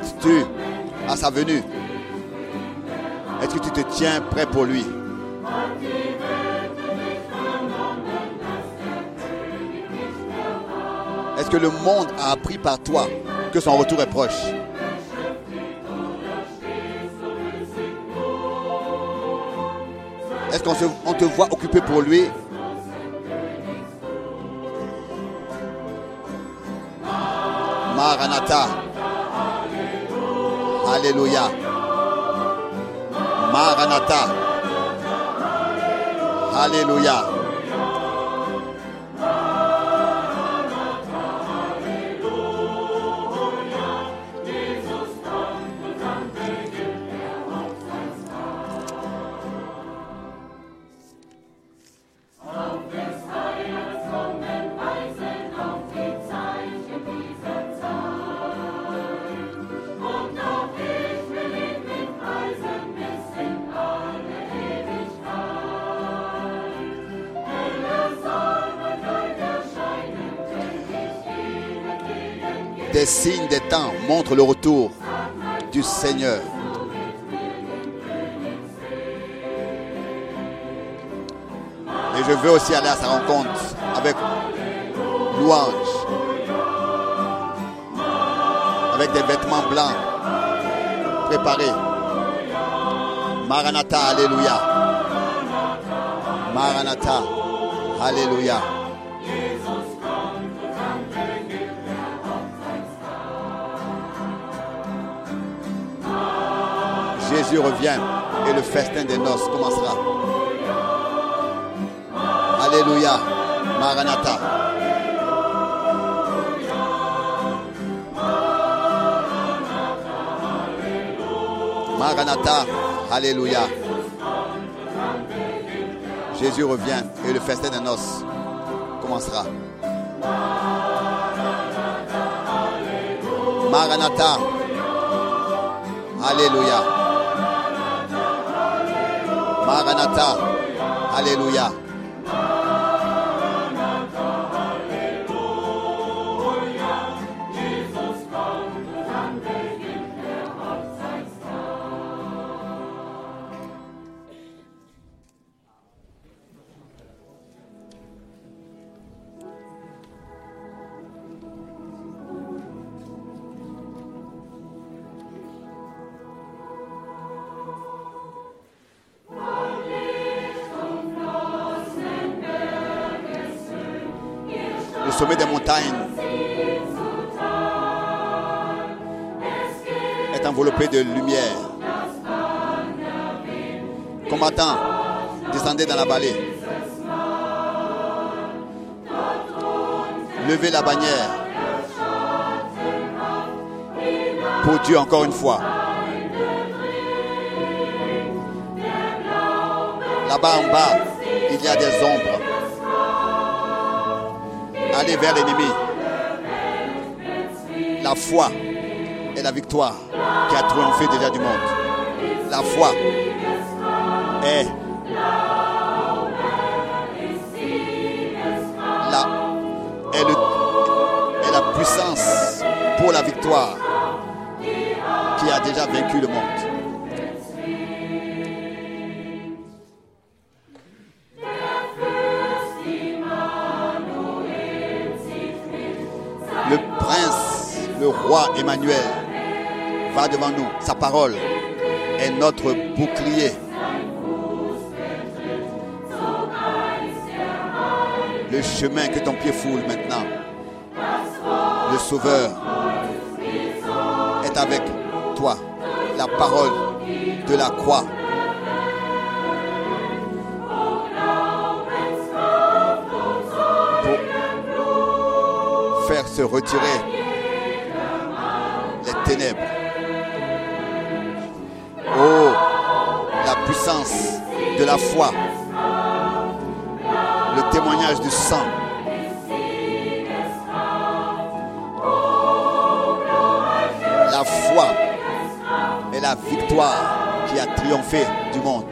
Regardes-tu à sa venue? Est-ce que tu te tiens prêt pour lui? Est-ce que le monde a appris par toi que son retour est proche? Est-ce qu'on te voit occupé pour lui? Maranatha. Alléluia. Maranatha. Alléluia. Des signes des temps montrent le retour du Seigneur. Et je veux aussi aller à sa rencontre avec louange, avec des vêtements blancs préparés. Maranatha, Alléluia. Maranatha, Alléluia. Jésus revient et le festin des noces commencera. Alléluia. Maranatha. Maranatha. Alléluia. Jésus revient et le festin des noces commencera. Maranatha. Alléluia. Maranatha. Alléluia. Combattants, descendez dans la vallée. Levez la bannière. Pour Dieu encore une fois. Là-bas en bas, il y a des ombres. Allez vers l'ennemi. La foi est la victoire qui a triomphé déjà du monde. La foi est la, est, le- la puissance pour la victoire qui a déjà vaincu le monde. Le prince, le roi Emmanuel va devant nous. Sa parole est notre bouclier. Le chemin que ton pied foule maintenant. Le Sauveur est avec toi. La parole de la croix. Pour faire se retirer les ténèbres. Oh, la puissance de la foi. Du sang. La foi est la victoire qui a triomphé du monde.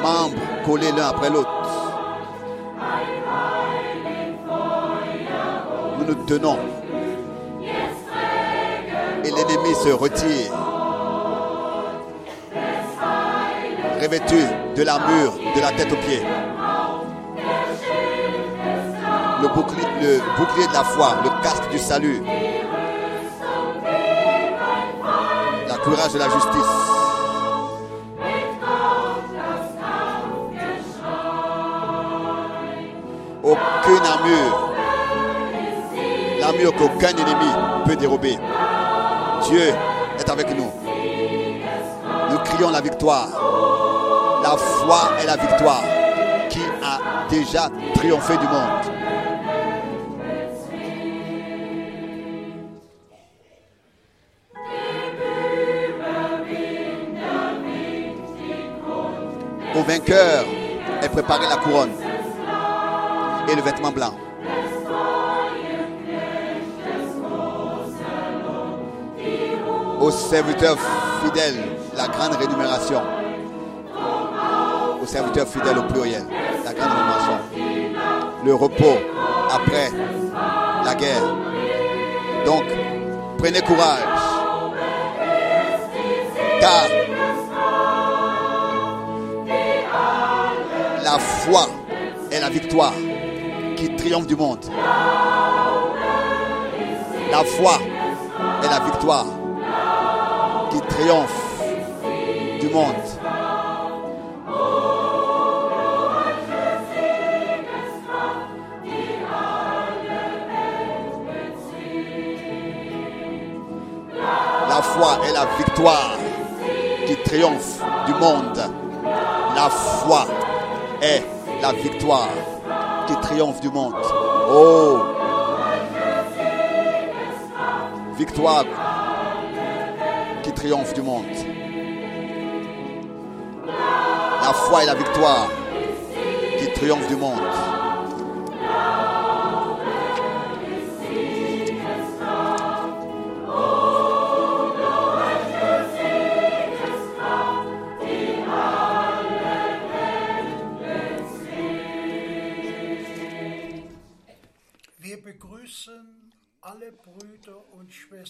Membres collés l'un après l'autre. Nous nous tenons. Et l'ennemi se retire. Revêtu de l'armure de la tête aux pieds. Le bouclier, de la foi, le casque du salut. La courage de la justice. Aucune armure. L'armure qu'aucun ennemi peut dérober. Dieu est avec nous. Nous crions la victoire. La foi est la victoire qui a déjà triomphé du monde. Au vainqueur est préparée la couronne et le vêtement blanc. Aux serviteurs fidèles, la grande rémunération. Aux serviteurs fidèles au pluriel, la grande rémunération. Le repos après la guerre. Donc, prenez courage. Car la foi est la victoire qui triomphe du monde. La foi est la victoire triomphe du monde. La foi est la victoire qui triomphe du monde. La foi est la victoire qui triomphe du monde. Oh! Victoire triomphe du monde. La foi est la victoire qui triomphe du monde.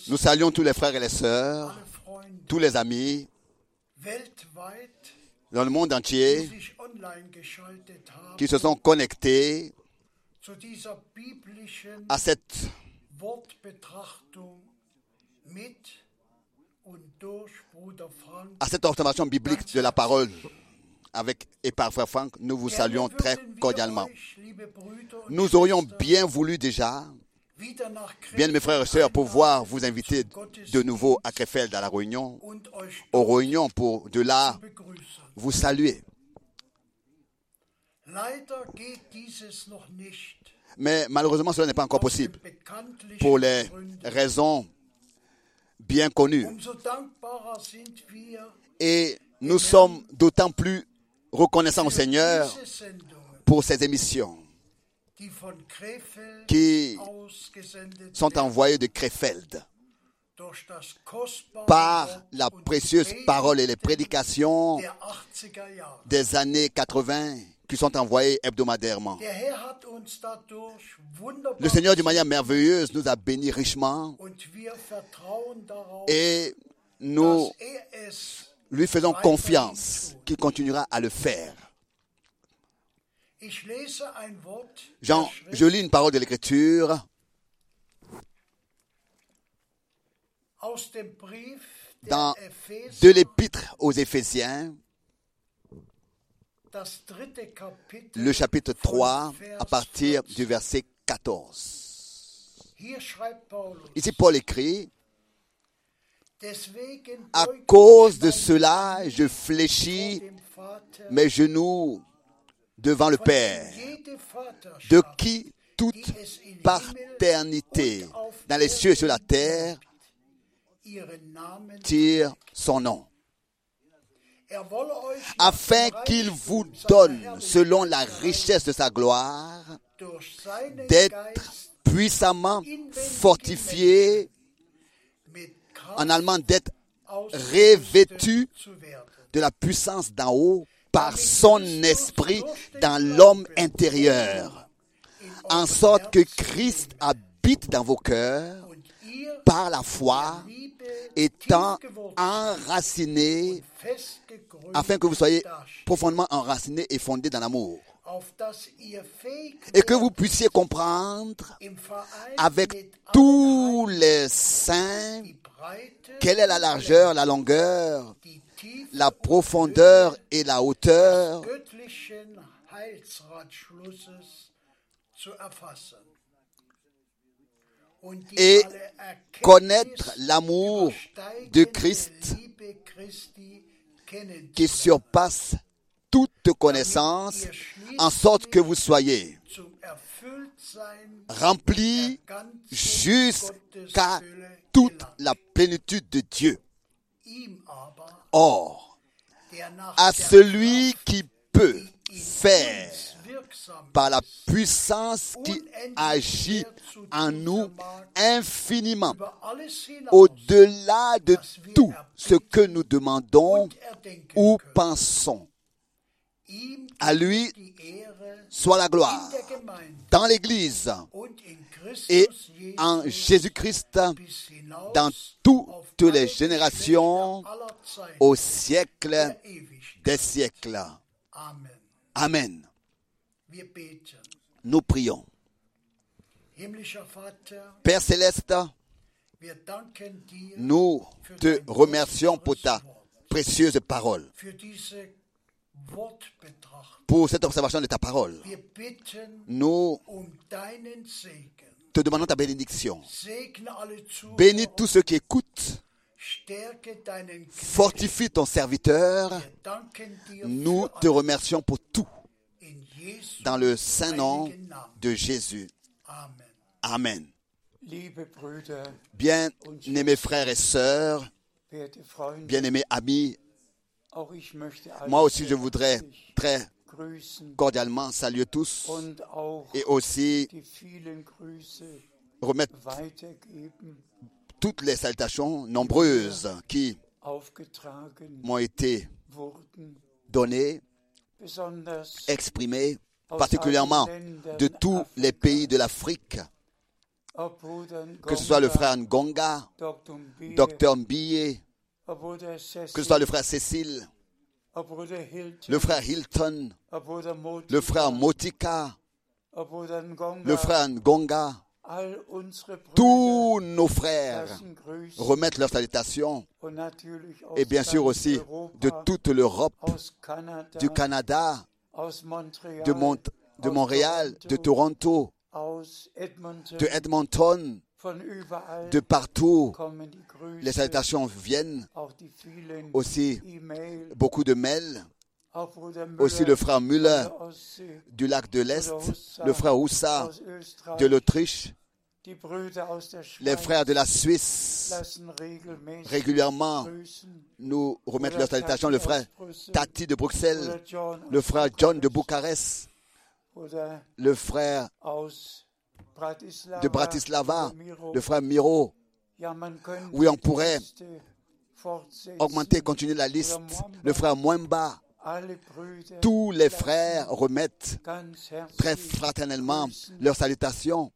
Nous saluons tous les frères et les sœurs, tous les amis dans le monde entier qui se sont connectés à cette, à cette observation biblique de la parole avec et par frère Franck. Nous vous saluons très cordialement. Nous aurions bien voulu déjà, bien mes frères et sœurs, pouvoir vous inviter de nouveau à Krefeld à la réunion, aux réunions pour de là vous saluer. Mais malheureusement, cela n'est pas encore possible pour les raisons bien connues. Et nous sommes d'autant plus reconnaissants au Seigneur pour ces émissions qui sont werden, envoyées de Krefeld par la précieuse parole et les prédications der 80er Jahre. des années 80 qui sont envoyées hebdomadairement. Le Seigneur, d'une manière merveilleuse, nous a bénis richement et nous er lui faisons confiance qu'il continuera à le faire. Jean, je lis une parole de l'Écriture. Dans de l'épître aux Éphésiens, le chapitre von 3, Vers à partir 14. du verset 14. Hier schreibt Paulus, Ici, Paul écrit, à cause de cela, je fléchis mes genoux devant le Père, de qui toute paternité dans les cieux et sur la terre tire son nom, afin qu'il vous donne, selon la richesse de sa gloire, d'être puissamment fortifié, en allemand d'être revêtu de la puissance d'en haut par son esprit dans l'homme intérieur, en sorte que Christ habite dans vos cœurs par la foi, étant festgegründet afin que vous soyez profondément enracinés et fondés dans l'amour, et que vous puissiez comprendre avec tous les saints quelle est la largeur, la longueur, la profondeur et la hauteur, Et connaître l'amour de Christ qui surpasse toute connaissance, en sorte que vous soyez remplis jusqu'à toute la plénitude de Dieu. Or, à celui qui peut faire par la puissance qui agit en nous infiniment au-delà de tout ce que nous demandons ou pensons. À lui soit la gloire dans l'Église et en Jésus-Christ dans toutes les générations au siècle des siècles. Amen. Nous prions. Père céleste, nous te remercions pour ta précieuse parole, pour cette observation de ta parole. Nous. Te demandons ta bénédiction. Bénis tous ceux qui écoutent. Fortifie ton serviteur. Nous te remercions pour tout. Dans le saint nom de Jésus. Amen. Bien-aimés frères et sœurs, bien-aimés amis, moi aussi je voudrais très cordialement saluer tous et aussi remettre toutes les salutations nombreuses qui m'ont été données, exprimées, particulièrement de tous les pays de l'Afrique, que ce soit le frère Ngonga, Dr. Mbiye, que ce soit le frère Cécile, le frère Hilton, le frère Motika, le frère Ngonga, tous nos frères remettent leurs salutations. Et bien sûr aussi de toute l'Europe, du Canada, de, Mont- de aus Montréal, de Toronto, de Edmonton, de partout. Les salutations viennent, aussi beaucoup de mails, aussi le frère Müller du lac de l'Est, le frère Oussa aus Österreich, de l'Autriche, les frères de la Suisse régulièrement nous remettent leurs salutations, le frère Tati de Bruxelles, le frère John de Bucarest, le frère de Bratislava, le frère Miro. Oui, on pourrait. Augmenter, continuer la liste. Le frère Mwemba, tous les frères remettent très fraternellement leurs salutations,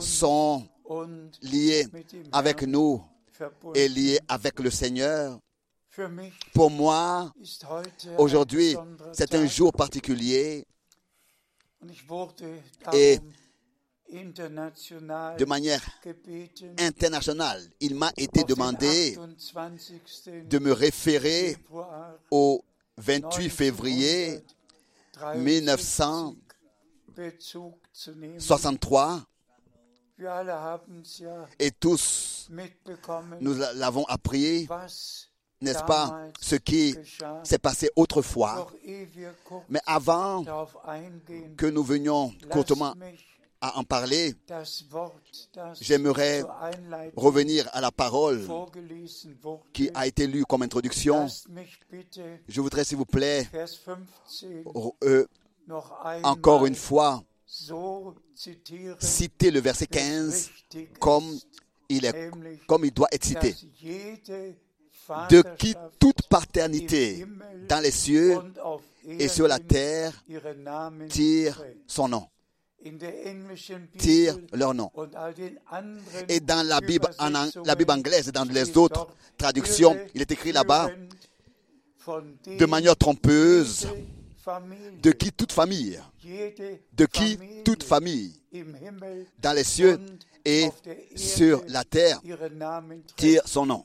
sont liés avec nous et liés avec le Seigneur. Pour moi, aujourd'hui, c'est un jour particulier Et de manière internationale. Il m'a été demandé 28. de me référer au 28 février 1963 Bezug zu nehmen. 63 Wir alle haben es ja et tous nous l'avons appris, n'est-ce pas, ce qui s'est passé autrefois. Mais avant que nous venions courtement à en parler, J'aimerais revenir à la parole qui a été lue comme introduction. Je voudrais, s'il vous plaît, Vers 15 euh, encore une fois, citer le verset wie es 15 richtig comme il, est, comme il doit être cité. De qui toute paternité dans les cieux et sur la terre tire son nom, In der englischen tire Bibel leur nom. Et dans la Bible, en, la Bible anglaise et dans les autres traductions, il est écrit là-bas, de manière trompeuse, de qui toute famille, de qui toute famille, dans les cieux et sur la terre, tire son nom.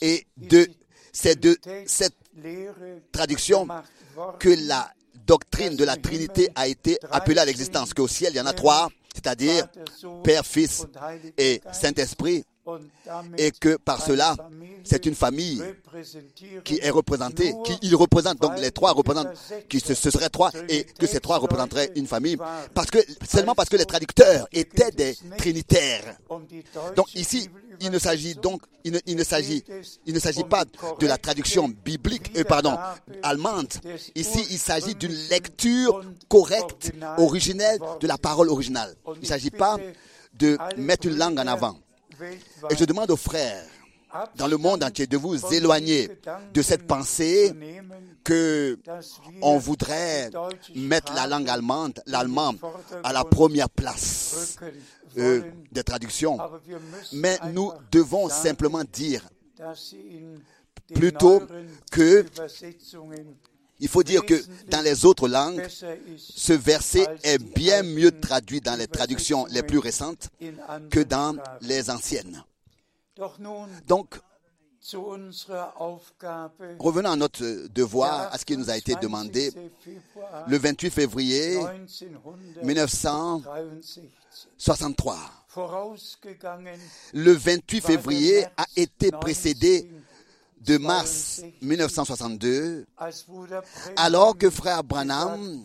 Et de, c'est de cette traduction que la doctrine de la Trinité a été appelée à l'existence, qu'au ciel il y en a trois, c'est-à-dire Père, Fils et Saint-Esprit, et que par cela, c'est une famille qui est représentée, qui il représente, donc les trois représentent, qui ce, ce serait trois, et que ces trois représenteraient une famille, parce que, seulement parce que les traducteurs étaient des trinitaires. Donc ici, il ne s'agit donc, il ne, il ne s'agit, il ne s'agit pas de la traduction biblique, euh, pardon, allemande. Ici, il s'agit d'une lecture correcte, originelle de la parole originale. Il ne s'agit pas de mettre une langue en avant. Et je demande aux frères dans le monde entier de vous éloigner de cette pensée que on voudrait mettre la langue allemande, l'allemand, à la première place euh, des traductions. Mais nous devons simplement dire, plutôt que il faut dire que dans les autres langues, ce verset est bien mieux traduit dans les traductions les plus récentes que dans les anciennes. Donc, revenons à notre devoir, à ce qui nous a été demandé. Le 28 février 1963, le 28 février a été précédé de mars 1962, alors que frère Branham,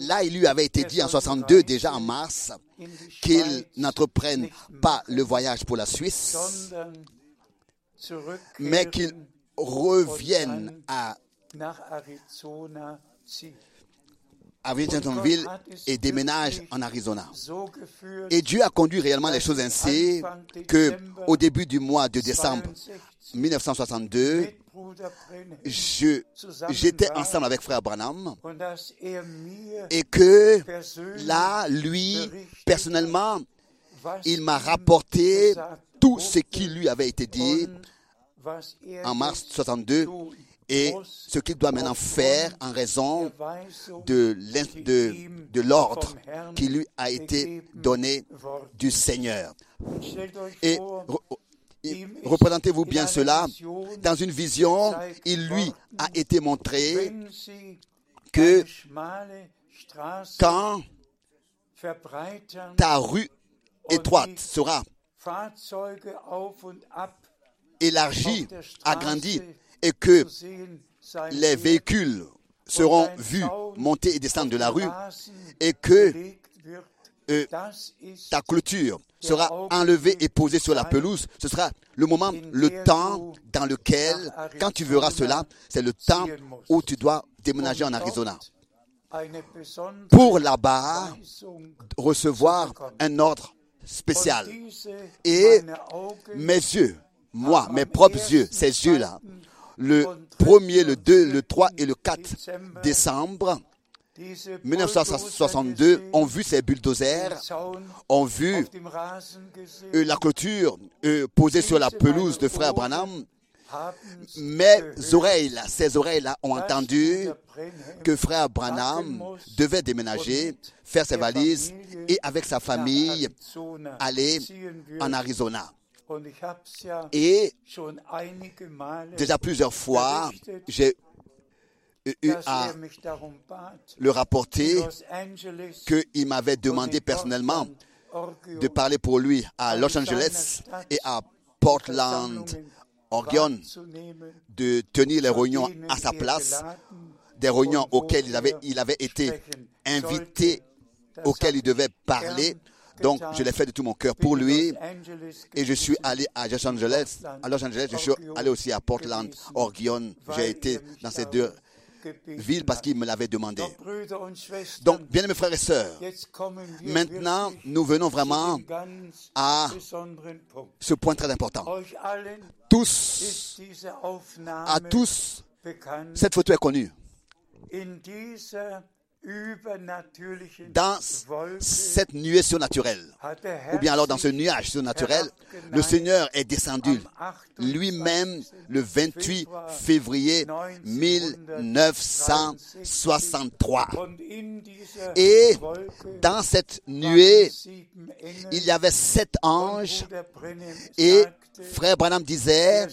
là il lui avait été dit en 62 déjà en mars qu'il n'entreprenne pas le voyage pour la Suisse, mais qu'il revienne à à Jacksonville et déménage en Arizona. Et Dieu a conduit réellement les choses ainsi que au début du mois de décembre 1962, je, j'étais ensemble avec frère Branham et que là, lui, personnellement, il m'a rapporté tout ce qui lui avait été dit en mars 62 et ce qu'il doit maintenant faire en raison de, de, de l'ordre qui lui a été donné du Seigneur. Et représentez-vous bien cela. Dans une vision, il lui a été montré que quand ta rue étroite sera élargie, agrandie, et que les véhicules seront vus monter et descendre de la rue et que euh, ta clôture sera enlevée et posée sur la pelouse, ce sera le moment, le temps dans lequel, quand tu verras cela, c'est le temps où tu dois déménager en Arizona. Pour là-bas, recevoir un ordre spécial. Et mes yeux, moi, mes propres yeux, ces yeux-là, le 1er, le 2, le 3 et le 4 décembre 1962 ont vu ces bulldozers, ont vu euh, la clôture euh, posée sur la pelouse de frère Branham mes oreilles, ces oreilles-là ont entendu que frère Branham devait déménager, faire ses valises et avec sa famille aller en Arizona. Et déjà plusieurs fois, j'ai eu à er le rapporter qu'il m'avait demandé personnellement de parler pour lui à Los Angeles et à Portland, Oregon, de tenir les réunions à sa er place, des réunions auxquelles il avait, er il avait été invité, auxquelles il devait parler. Donc, je l'ai fait de tout mon cœur pour lui. Et je suis allé à Los Angeles. À Los Angeles, je suis allé aussi à Portland, Oregon. J'ai été dans ces deux villes parce qu'il me l'avait demandé. Donc, bien aimés frères et sœurs, maintenant, nous venons vraiment à ce point très important. Tous, à tous, cette photo est connue. Dans cette nuée surnaturelle, ou bien alors dans ce nuage surnaturel, le Seigneur est descendu lui-même le 28 février 1963. Et dans cette nuée, il y avait sept anges. et Frère Branham disait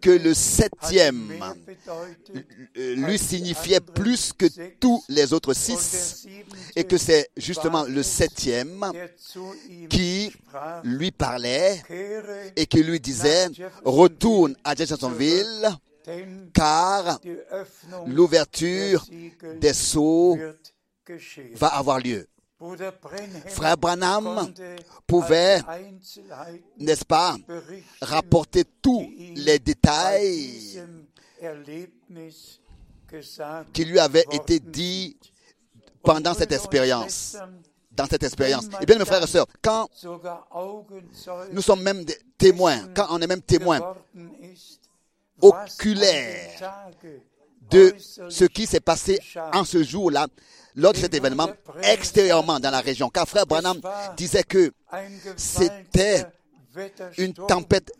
que le septième lui signifiait plus que tous les autres et que c'est justement le septième qui lui parlait et qui lui disait retourne à Jeffersonville car l'ouverture des sceaux va avoir lieu. Frère Branham pouvait, n'est-ce pas, rapporter tous les détails qui lui avaient été dits pendant cette expérience. Dans cette expérience. Et bien, mes frères et sœurs, quand nous sommes même des témoins, quand on est même témoin oculaire de ce qui s'est passé en ce jour-là, lors de cet événement, extérieurement dans la région. Car frère Branham disait que c'était une tempête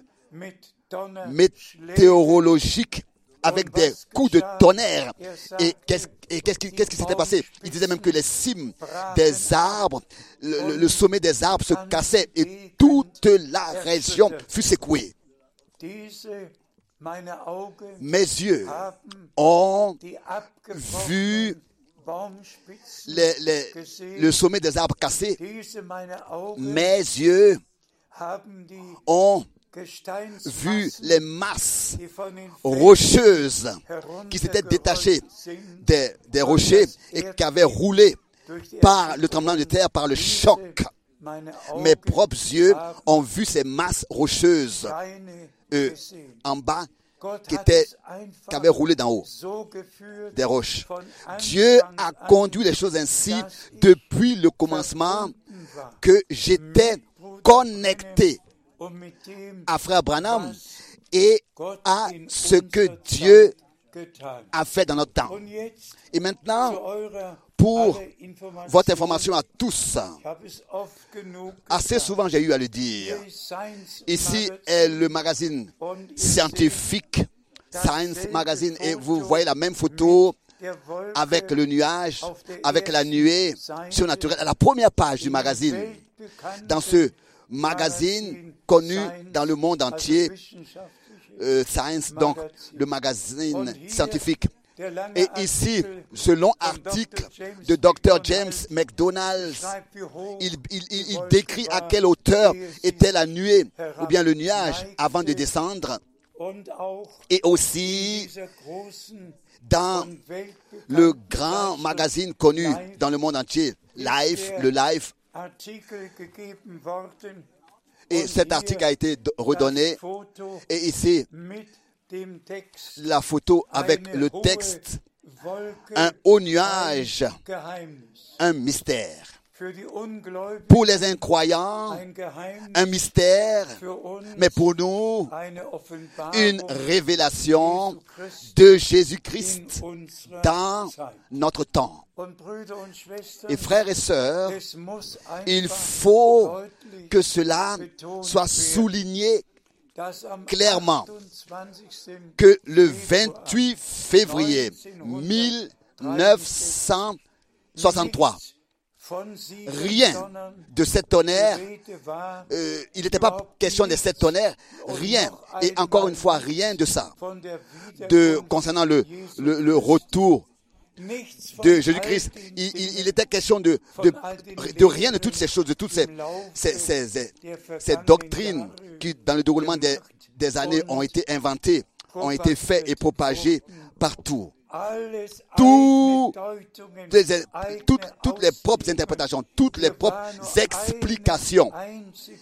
météorologique avec des coups de tonnerre. Et qu'est-ce qu'est-ce qui s'était passé? Il disait même que les cimes des arbres, le, le sommet des arbres se cassait et toute la région fut secouée. Mes yeux ont vu les, les, le sommet des arbres cassés. Mes yeux ont vu les masses rocheuses qui s'étaient détachées des, des rochers et qui avaient roulé par le tremblement de terre, par le choc. Mes propres yeux ont vu ces masses rocheuses euh, en bas qui, étaient, qui avaient roulé d'en haut des roches. Dieu a conduit les choses ainsi depuis le commencement que j'étais connecté à Frère Branham et à ce que Dieu a fait dans notre temps. Et maintenant, pour votre information à tous, assez souvent j'ai eu à le dire. Ici est le magazine scientifique, Science Magazine, et vous voyez la même photo avec le nuage, avec la nuée surnaturelle à la première page du magazine. Dans ce magazine connu dans le monde entier, euh, Science, donc le magazine scientifique. Et ici, ce long article de Dr. James McDonald, il, décrit à quelle hauteur était la nuée ou bien le nuage avant de descendre. Et aussi dans le grand magazine connu dans le monde entier, Life, le Life. Et cet article a été redonné. Et ici, la photo avec le texte, un haut nuage, un mystère. Pour les incroyants, un mystère, mais pour nous, une révélation de Jésus-Christ dans notre temps. Et frères et sœurs, il faut que cela soit souligné clairement 28. que le 28 février 1963, von sieben rien de Rede war, euh, il n'était pas question des sept tonnerres, rien, et encore une fois, rien de ça, de, concernant le, le, retour de Jésus-Christ. Il, il- il était question de, de, de rien de toutes ces choses, de toutes ces, ces, ces- ces- ces doctrines qui, dans le déroulement des, des années, ont été inventées, ont été faites et propagées partout. Tout- toutes, toutes les propres interprétations, toutes les propres explications.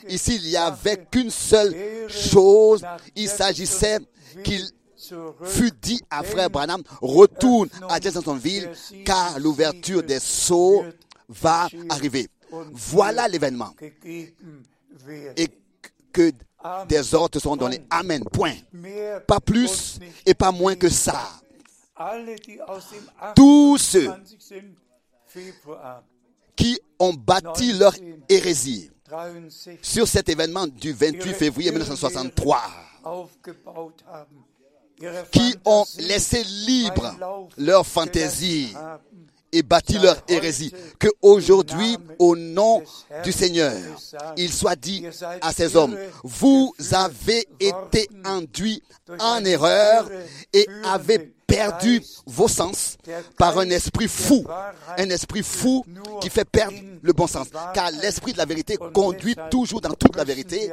Ici, il n'y avait qu'une seule chose. Il s'agissait qu'il fut dit à frère Branham, retourne à Jeffersonville, car l'ouverture des sceaux va arriver. Voilà l'événement. Et que des ordres seront donnés. Amen. Point. Pas plus et pas moins que ça. Tous ceux 28. Februar qui ont bâti leur hérésie 63 sur cet événement du 28 février 1963, aufgebaut haben, ihre qui ont laissé libre leur fantaisie et bâti leur hérésie, que aujourd'hui, au nom du Seigneur, il soit dit à ces hommes, vous avez été induits en erreur et avez perdu vos sens par un esprit fou, un esprit fou qui fait perdre le bon sens. Car l'esprit de la vérité conduit toujours dans toute la vérité.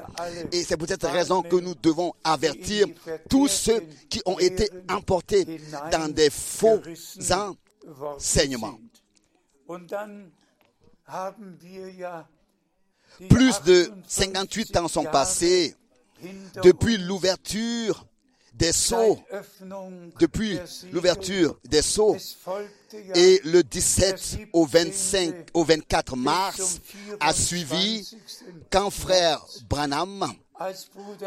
Et c'est pour cette raison que nous devons avertir tous ceux qui ont été emportés dans des faux die Plus de 58 58 ans sont passés depuis l'ouverture des sceaux, depuis l'ouverture des sceaux. Et le 17 au 25, au 24 mars a suivi quand frère Branham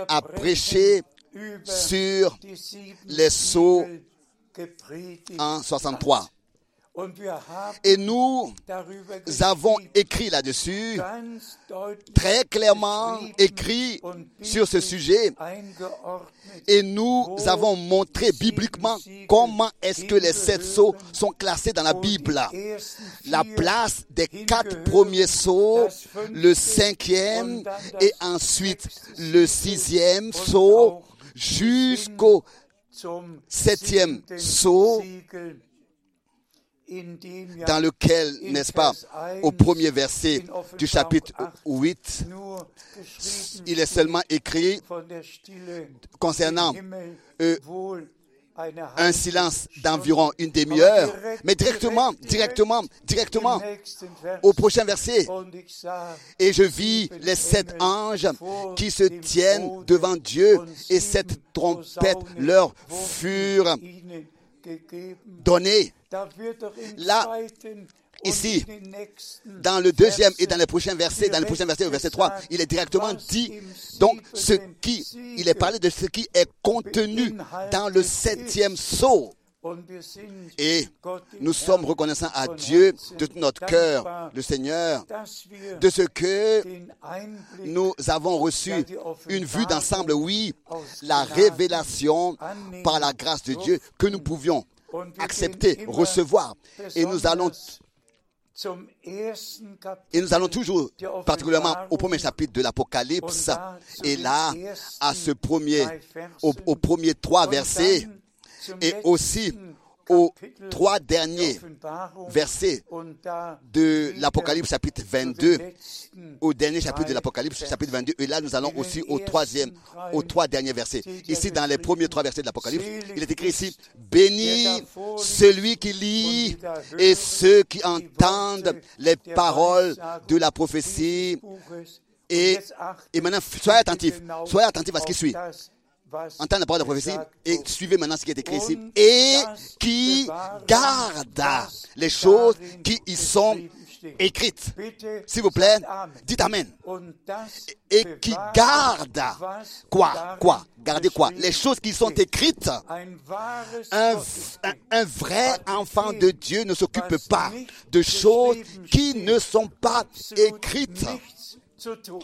a prêché sur les sceaux en 63. Et nous avons écrit là-dessus, très clairement écrit sur ce sujet. Et nous avons montré bibliquement comment est-ce que les sept sceaux sont classés dans la Bible. La place des quatre premiers sceaux, le cinquième et ensuite le sixième sceau jusqu'au septième sceau, dans lequel, n'est-ce pas, Vers 1 au premier verset du chapitre 8 8, nur geschrieben il est seulement écrit concernant euh, un silence d'environ une demi-heure, mais directement, directement, directement au prochain verset. Et je vis les sept anges qui se tiennent devant Dieu et cette trompette leur furent im Là, ici, Dans le deuxième et dans les prochains versets, dans le prochain verset, au verset 3, il est directement dit, donc, ce qui, il est parlé de ce qui est contenu dans le septième sceau. Et nous sommes reconnaissants à Dieu de tout notre cœur, le Seigneur, de ce que nous avons reçu une vue d'ensemble, oui, la révélation par la grâce de Dieu que nous pouvions accepter, recevoir. Et nous allons, et nous allons toujours, particulièrement au premier chapitre de l'Apocalypse, et là, à ce premier, au, au premier trois versets, et aussi aux trois der derniers versets de l'Apocalypse chapitre zu den 22 letzten au dernier chapitre de l'Apocalypse, chapitre 22. Et là, nous allons aussi au troisième, aux trois derniers versets. Ici, dans les premiers trois versets de l'Apocalypse, il est écrit ici, béni celui qui lit et ceux qui entendent les paroles de la prophétie. Et, et maintenant, soyez attentifs, soyez attentifs à ce qui suit. Entendez la parole de la prophétie et suivez maintenant ce qui est écrit ici. Et qui garde les choses qui y sont écrites. S'il vous plaît, dites Amen. Et qui garde quoi? Quoi? Gardez quoi? Les choses qui sont écrites. Un, un, un vrai enfant de Dieu ne s'occupe pas de choses qui ne sont pas écrites.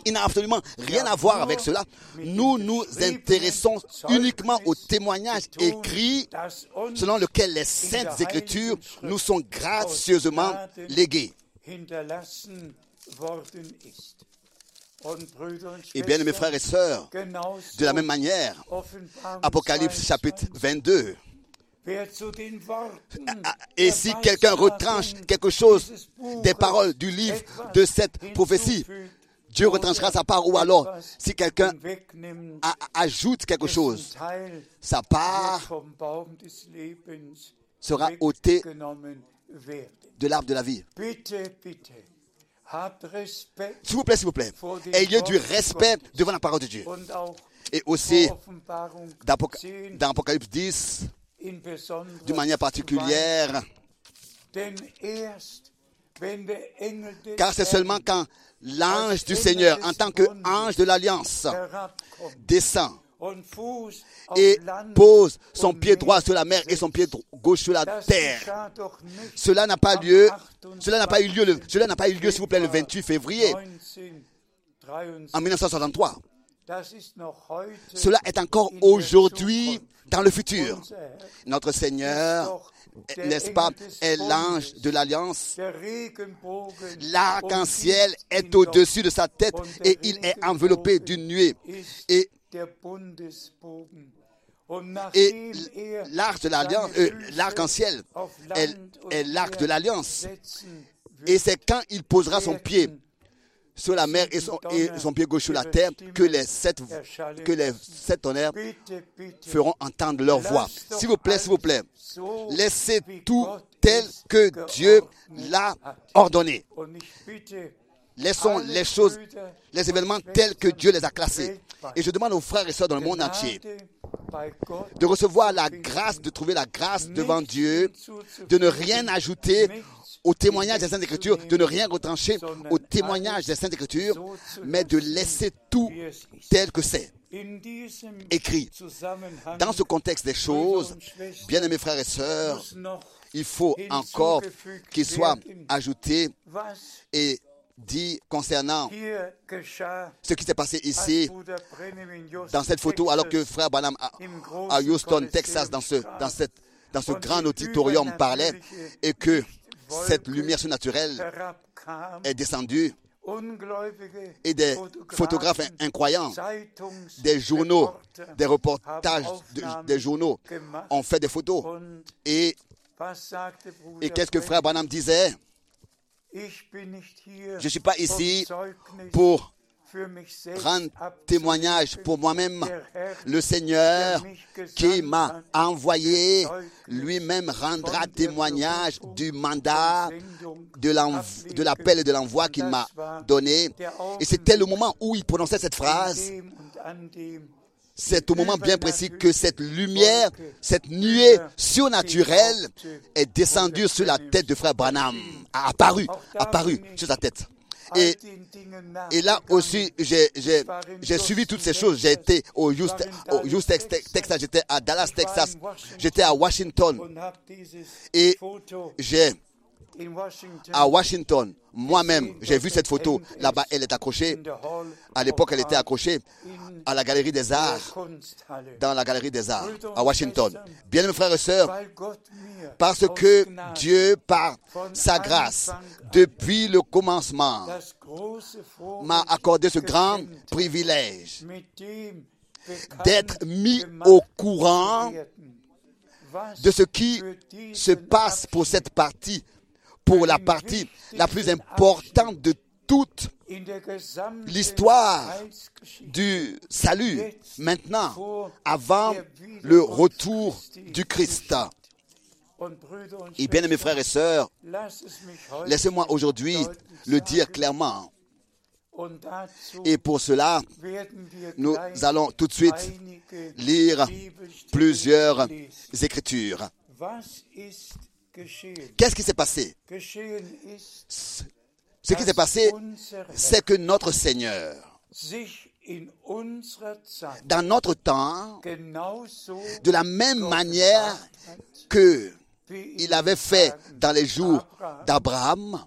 Il n'a absolument rien à voir avec cela. Nous nous intéressons uniquement écrits Das uns selon lesquels les saintes écritures nous sont gracieusement léguées. Et bien, mes frères et sœurs, de la même manière, Apocalypse 22, chapitre 22, wer zu den Worten Ah, Et si quelqu'un retranche quelque chose des paroles du livre de cette prophétie, Dieu retranchera sa part. Ou alors, si quelqu'un ajoute quelque chose, sa part sera ôtée de l'arbre de la vie. S'il vous plaît, s'il vous plaît, ayez du respect devant la parole de Dieu. Et aussi, vor Offenbarung d'Apoc- 10 dans Apocalypse 10, in besonderer d'une manière particulière, Car c'est seulement quand l'ange du Seigneur, en tant que ange de l'alliance, descend et pose son pied droit sur la mer et son pied gauche sur la terre. Cela n'a pas lieu, 28. cela n'a pas eu lieu, le- cela n'a pas eu lieu, s'il vous plaît, le 28 février 1973. en 1963. Cela est encore aujourd'hui dans le futur. Notre Seigneur, n'est-ce pas, est l'ange de l'alliance. L'arc-en-ciel est au-dessus de sa tête et il est enveloppé d'une nuée. Et, er l'arc de l'alliance, euh, Füße l'arc-en-ciel auf est, l'arc de l'alliance. Et c'est quand il posera son pied sur la mer et son, et son pied gauche sur la terre que les sept, que les sept tonnerres feront entendre leur voix. S'il vous plaît, s'il vous plaît, laissez tout tel que Dieu l'a ordonné. Laissons les choses, les événements tels que Dieu les a classés. Et je demande aux frères et sœurs dans le monde entier de recevoir la grâce, de trouver la grâce devant Dieu, de ne rien ajouter au témoignage des Saintes Écritures, de ne rien retrancher au témoignage des Saintes Écritures, mais de laisser tout tel que c'est. Écrit. Dans ce contexte des choses, bien aimés frères et sœurs, il faut encore qu'il soit ajouté et dit concernant ce qui s'est passé ici, dans cette photo, alors que frère Branham à, Houston, Texas, dans ce, dans cette, dans ce grand auditorium parlait et que cette lumière surnaturelle est descendue et des photographes in- incroyants, des journaux, des reportages de- des journaux ont fait des photos. Et, et qu'est-ce que frère? Branham disait Je ne suis pas ici pour abzulegen. témoignage pour moi-même. Le Seigneur qui m'a envoyé lui-même rendra témoignage du mandat de l'appel et de l'envoi qu'il m'a donné. Et c'était le moment où il prononçait cette phrase. C'est au moment bien précis que cette lumière, cette nuée surnaturelle est descendue sur la tête de frère Branham, a apparu, apparu sur sa tête. Et, là aussi, j'ai, suivi toutes ces choses. J'ai été au Houston, au Houston, Texas, j'étais à Dallas, Texas, j'étais à Washington. Et j'ai à Washington, moi-même, j'ai vu cette photo. Là-bas, elle est accrochée. À l'époque, elle était accrochée à la Galerie des Arts, dans la Galerie des Arts, à Washington. Bien, mes frères et sœurs, parce que Dieu, par sa grâce, depuis le commencement, m'a accordé ce grand privilège d'être mis au courant de ce qui se passe pour cette partie, pour la partie la plus importante de toute l'histoire du salut, maintenant, avant le retour du Christ. Et bien, mes frères et sœurs, laissez-moi aujourd'hui le dire clairement. Et pour cela, nous allons tout de suite lire plusieurs écritures. Qu'est-ce qui s'est passé? Ce qui s'est passé, c'est que notre Seigneur, dans notre temps, de la même manière que il avait fait dans les jours Abraham d'Abraham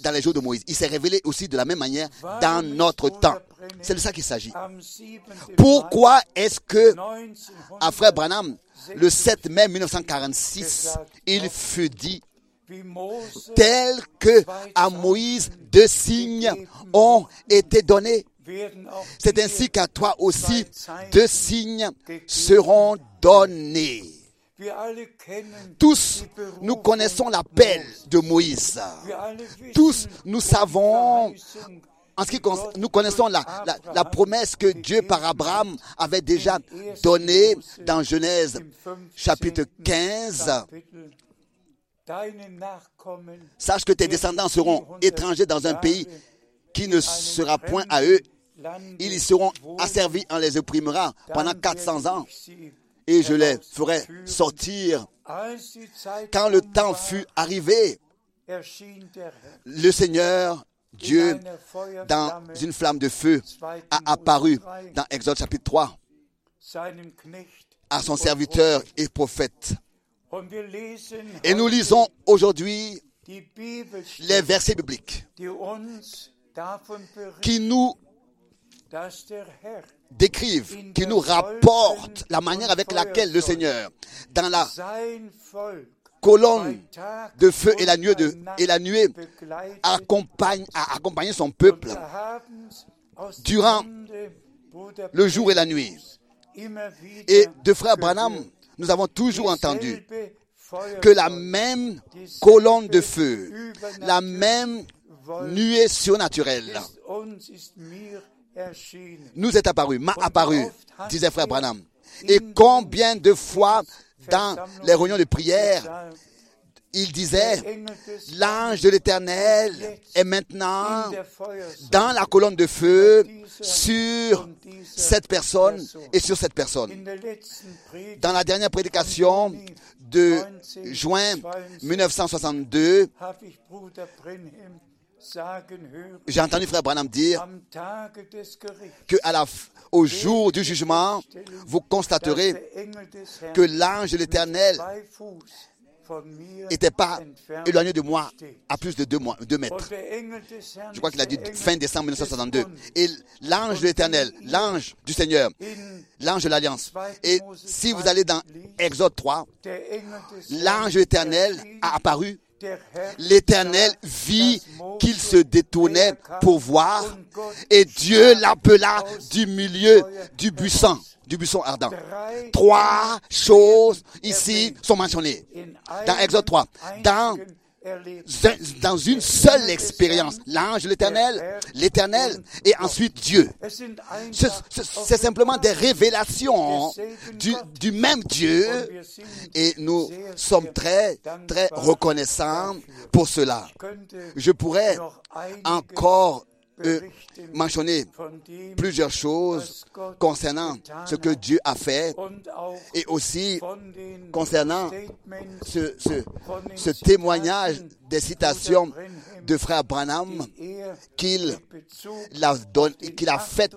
dans les jours de Moïse. Il s'est révélé aussi de la même manière dans notre temps. C'est de ça qu'il s'agit. Am 7. Pourquoi est-ce que à 1900, Frère Branham, le 7 mai 1946, il fut dit tel que à Moïse deux signes ont été donnés. C'est ainsi qu'à toi aussi deux signes seront donnés. Tous, nous connaissons l'appel de Moïse. Tous, nous savons, en ce qui concerne, nous connaissons la, la, promesse que Dieu par Abraham avait déjà donnée dans Genèse im 15. chapitre 15. Kapitel. Deine Nachkommen Sache que tes descendants seront étrangers dans un pays qui ne sera point à eux. Ils y seront asservis, on les opprimera pendant 400 ans et je les ferai sortir. Quand le temps fut arrivé, le Seigneur Dieu, dans une flamme de feu, a apparu dans Exode chapitre 3 à son serviteur et prophète. Et nous lisons aujourd'hui les versets bibliques qui nous décrivent, qui nous rapportent la manière avec laquelle le Seigneur, dans la colonne de feu et la nuée, de, et la nuée accompagne, a accompagné son peuple durant le jour et la nuit. Et de frère Branham, nous avons toujours entendu que la même colonne de feu, la même nuée surnaturelle nous est apparue, m'a apparu, disait frère Branham. Et combien de fois dans les réunions de prière, il disait, l'ange de l'éternel est maintenant dans la colonne de feu sur cette personne et sur cette personne. Dans la dernière prédication de juin 1962, j'ai entendu frère Branham dire que à la, au jour du jugement, vous constaterez que l'ange de l'éternel n'était pas éloigné de moi à plus de deux, mois, deux mètres. Je crois qu'il a dit fin décembre 1962. Et l'ange de l'éternel, l'ange du Seigneur, l'ange de l'Alliance. Et si vous allez dans Exode 3, l'ange de l'éternel a apparu L'Éternel vit qu'il se détournait pour voir et Dieu l'appela du milieu du buisson, du buisson ardent. Trois choses ici sont mentionnées dans Exode 3. Dans dans une seule expérience, l'ange l'éternel, l'éternel et ensuite Dieu. C'est simplement des révélations du, du, même Dieu et nous sommes très, très reconnaissants pour cela. Je pourrais encore euh, mentionner plusieurs choses concernant ce que Dieu a fait et aussi concernant ce, ce, ce témoignage des citations de frère Branham qu'il a, qu'il a fait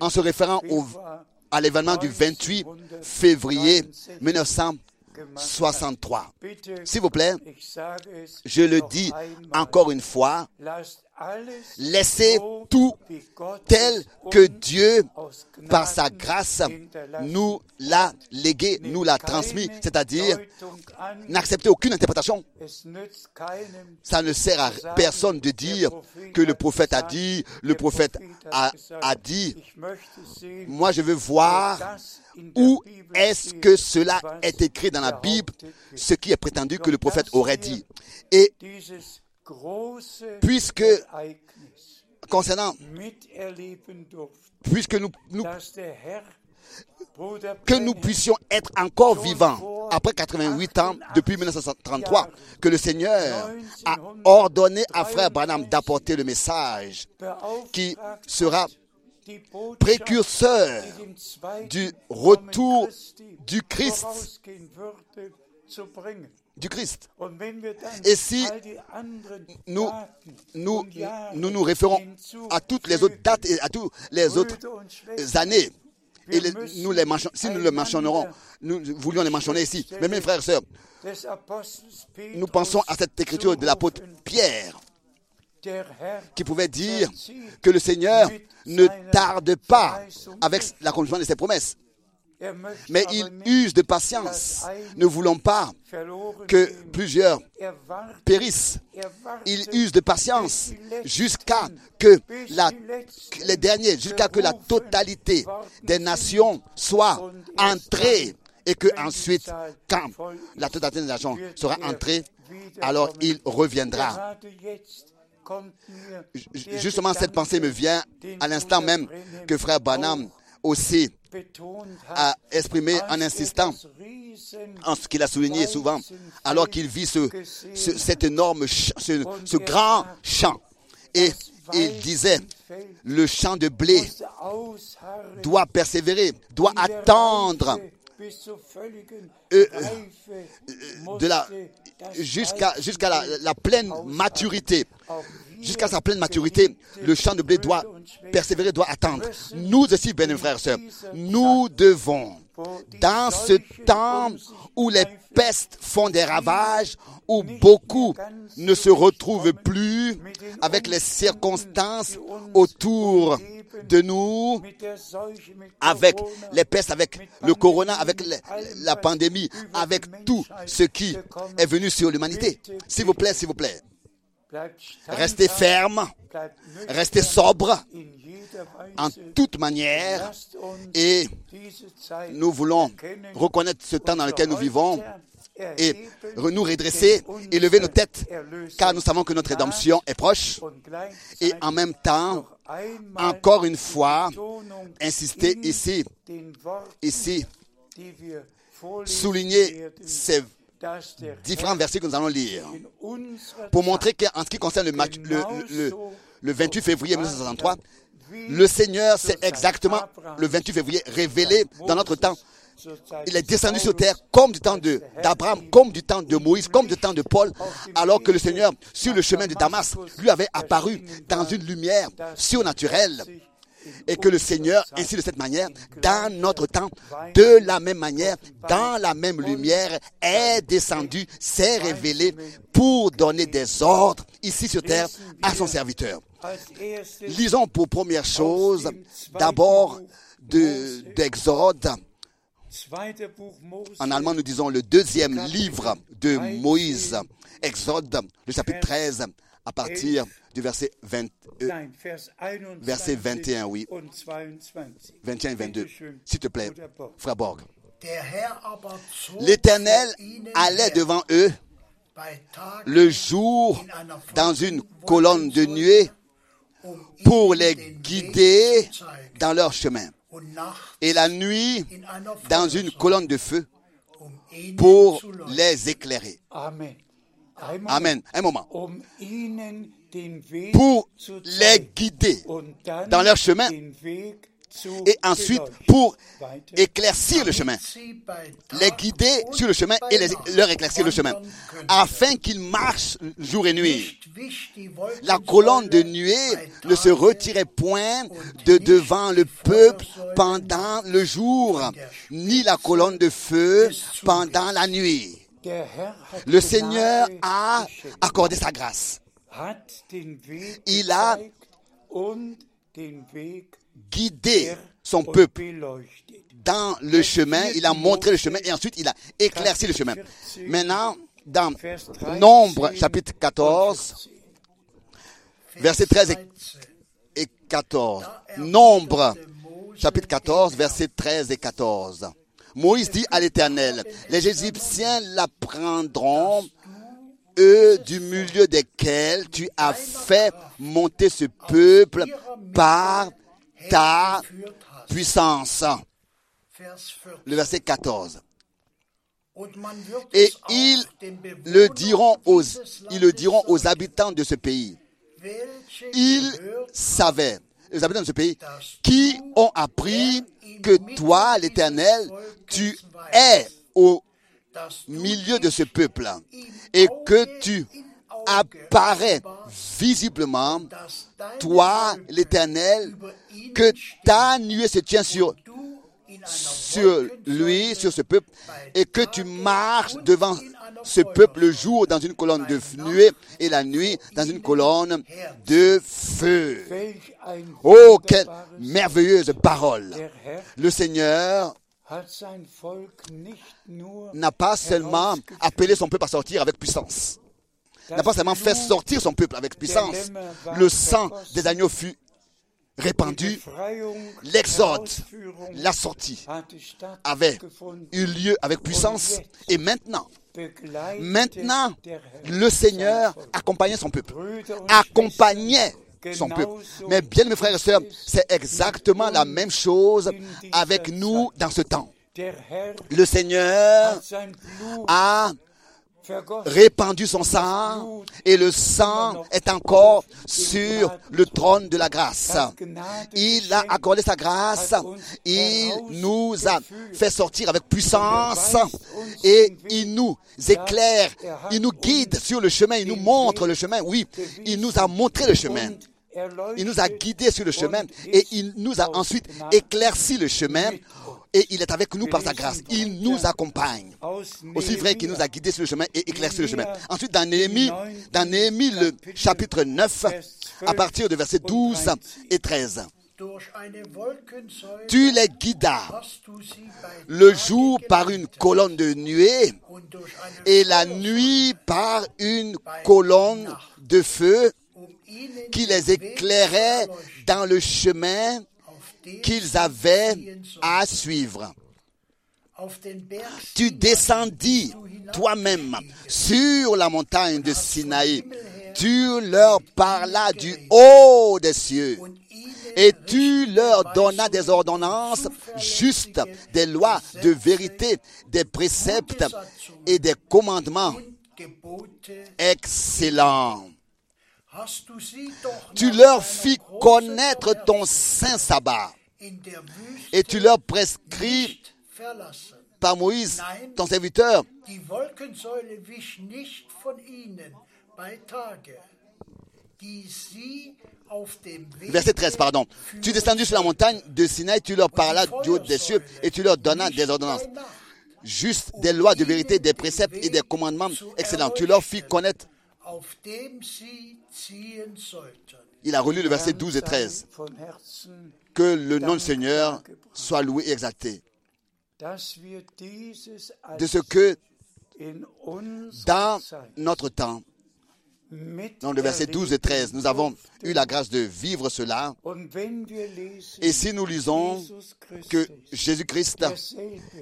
en se référant au, à l'événement du 28 février 1963. S'il vous plaît, je le dis encore une fois, Laissez tout tel que Dieu, par sa grâce, nous l'a légué, nous l'a transmis, c'est-à-dire n'acceptez aucune interprétation. Ça ne sert à personne de dire que le prophète a dit, le prophète a, dit. Moi, je veux voir où est-ce que cela est écrit dans la Bible, ce qui est prétendu que le prophète aurait dit. Puisque concernant puisque nous, nous que nous puissions être encore vivants après 88 ans depuis 1933 que le Seigneur a ordonné à frère Branham d'apporter le message qui sera précurseur du retour du Christ du Christ. Et si nous nous, nous nous référons à toutes les autres dates et à toutes les autres années Et les- nous les si nous le mentionnerons, nous voulions les mentionner ici. Mais mes frères et sœurs, nous pensons à cette écriture de l'apôtre Pierre qui pouvait dire que le Seigneur ne tarde pas avec l'accomplissement de ses promesses. Mais il use de patience. Ne voulons pas que plusieurs périssent. Il use de patience jusqu'à que la, les derniers, jusqu'à que la totalité des nations soit entrée et que ensuite, quand la totalité des nations sera entrée, alors il reviendra. Justement, cette pensée me vient à l'instant même que frère Branham aussi a exprimé en insistant en ce qu'il a souligné souvent, alors qu'il vit ce, ce- cet énorme ce, ce grand champ. Et il disait, le champ de blé doit persévérer, doit attendre euh, Reife de la, musste das jusqu'à jusqu'à la, la pleine maturité. Jusqu'à sa pleine maturité, le champ de blé doit persévérer, doit attendre. Nous aussi, bien frères et sœurs, nous devons, dans ce temps où les pestes font des ravages, où beaucoup ne se retrouvent plus avec les circonstances autour de nous, avec les pestes, avec le corona, avec la pandémie, avec tout ce qui est venu sur l'humanité. S'il vous plaît, s'il vous plaît, restez ferme, restez sobre. En toute manière. Et nous voulons reconnaître ce temps dans lequel nous vivons et nous redresser et lever nos têtes car nous savons que notre rédemption est proche. Et en même temps, encore une fois, insister in ici, ici, souligner ces différents versets que nous allons lire pour montrer qu'en ce qui concerne le, match- le, le- le 28 février 1963, le Seigneur s'est exactement le 28 février révélé dans notre temps. Il est descendu sur terre comme du temps d'Abraham, comme du temps de Moïse, comme du temps de Paul, alors que le Seigneur, sur le chemin de Damas, lui avait apparu dans une lumière surnaturelle. Et que le Seigneur, ainsi de cette manière, dans notre temps, de la même manière, dans la même lumière, est descendu, s'est révélé pour donner des ordres ici sur terre à son serviteur. Lisons pour première chose, d'abord de- d'Exode. En allemand, nous disons le deuxième livre de Moïse, Exode, le chapitre 13, à partir du verset 20, euh, nein, Vers 21, verset 21, oui. und 22. 21 et 22. Bitte schön, S'il te plaît, frère Borg. L'Éternel allait devant eux le jour dans une colonne de nuée um pour les guider dans leur chemin. Et la nuit dans une colonne de feu um pour les éclairer. Amen. Amen. Un moment. Pour les guider dans leur chemin et ensuite pour éclaircir le chemin. Les guider sur le chemin et les- leur éclaircir le chemin. Afin qu'ils marchent jour et nuit. La colonne de nuée ne se retirait point de devant le peuple pendant le jour, ni la colonne de feu pendant la nuit. Le Seigneur a accordé sa grâce, Il a guidé son peuple dans le chemin, il a montré le chemin et ensuite il a éclairci le chemin. Maintenant, dans Vers 13 Nombre chapitre 14, versets 13 et 13. et 14. Nombre, chapitre 14, versets 13 et 14. Moïse dit à l'Éternel, les Égyptiens la prendront, eux du milieu desquels tu as fait monter ce peuple par ta puissance. Vers 14. Le verset 14. Und man wird Et ils le diront aux, ils le diront aux habitants de ce pays. Ils savaient, les habitants de ce pays, qui ont appris que toi, l'Éternel, tu es au milieu de ce peuple et que tu sichtbar, visiblement, toi, l'Éternel, que ta nuée se tient sur sur lui, sur ce peuple, et que tu marches devant ce peuple le jour dans une colonne de nuée et la nuit dans une colonne de feu. Oh, quelle merveilleuse parole. Le Seigneur n'a pas seulement appelé son peuple à sortir avec puissance, n'a pas seulement fait sortir son peuple avec puissance. Le sang des agneaux fut répandu, l'exode, la sortie avait eu lieu avec puissance. Et maintenant, maintenant, le Seigneur accompagnait son peuple, accompagnait son peuple. Mais bien, mes frères et sœurs, c'est exactement la même chose avec nous dans ce temps. Le Seigneur a répandu son sang et le sang est encore sur le trône de la grâce. Il a accordé sa grâce, il nous a fait sortir avec puissance et il nous éclaire, il nous guide sur le chemin, il nous montre le chemin, oui, il nous a montré le chemin. Il nous a guidés sur le chemin et il nous a ensuite éclairci le chemin et il est avec nous par sa grâce. Il nous accompagne. aus Aussi vrai qu'il nous a guidés sur le chemin et éclairci le chemin. Ensuite, dans Néhémie, dans Néhémie, le chapitre 9, à partir de versets 12 et 13, Durch eine Wolkensäule tu les guidas le jour par une colonne de nuée et la nuit par une colonne de feu qui les éclairait dans le chemin qu'ils avaient à suivre. Tu descendis toi-même sur la montagne de Sinaï. Tu leur parlas du haut des cieux. Et tu leur donnas des ordonnances justes, des lois de vérité, des préceptes et des commandements excellents. Tu leur fis connaître ton saint sabbat. Et tu leur prescris par Moïse, ton serviteur, Verset 13, pardon. Tu descendis sur la montagne de Sinaï, tu leur parlas du haut des cieux et tu leur donnas des ordonnances. Juste des lois de vérité, des préceptes et des commandements excellents. Tu leur fis connaître. Il a relu le verset 12 et 13. von Herzen, Que le nom du Seigneur soit loué et exalté. De ce que dans notre temps, dans le verset 12 et 13, nous avons eu la grâce de vivre cela. Et si nous lisons que Jésus-Christ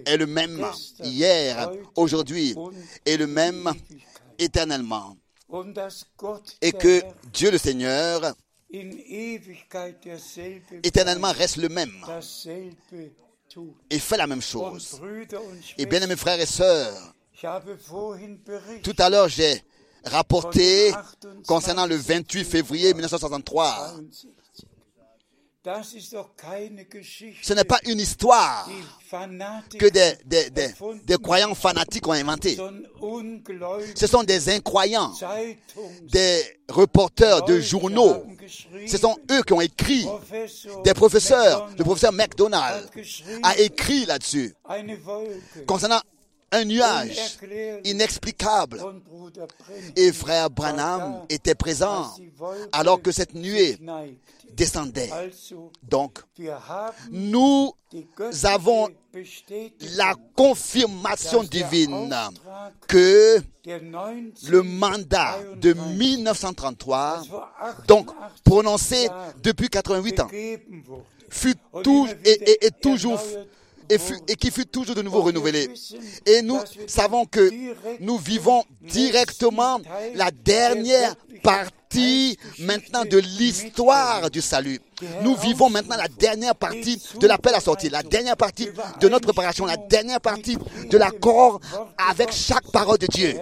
est le même hier, aujourd'hui et le même éternellement. Et que Dieu le Seigneur éternellement reste le même et fait la même chose. Et bien aimés frères et sœurs, tout à l'heure j'ai rapporté concernant le 28 février 1963. Ce n'est pas une histoire que des, des, des, erfunden des croyants fanatiques ont inventée. Ce sont des incroyants, des reporters de journaux. Ce sont eux qui ont écrit. Des professeurs. Le professeur McDonald a écrit là-dessus concernant un nuage inexplicable. Et frère Branham était présent alors que cette nuée descendait. Donc, nous avons la confirmation divine que der 19 le mandat de 1933, das vor 88 donc prononcé depuis 88 ans, fut et toujours et, fut- et qui fut toujours de nouveau renouvelé. Et nous savons que nous vivons directement la dernière partie maintenant de l'histoire du salut. Nous vivons maintenant la dernière partie de l'appel à sortir, la dernière partie de notre préparation, la dernière partie de l'accord avec chaque parole de Dieu.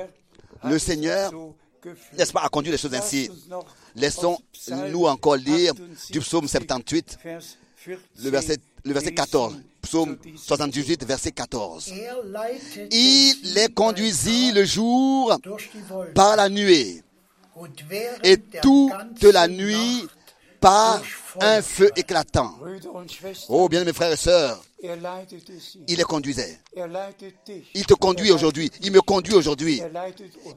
Le Seigneur, n'est-ce pas, a conduit les choses ainsi. Laissons-nous encore lire du psaume 78, Vers 14 le verset, le verset lesen 14. Psaume zu diesem 78, verset 14. Er leitete Il les conduisit le jour par la nuée et toute la nuit par un feu éclatant. Oh, bien mes frères et sœurs, il les conduisait. Il te conduit aujourd'hui. Il me conduit aujourd'hui.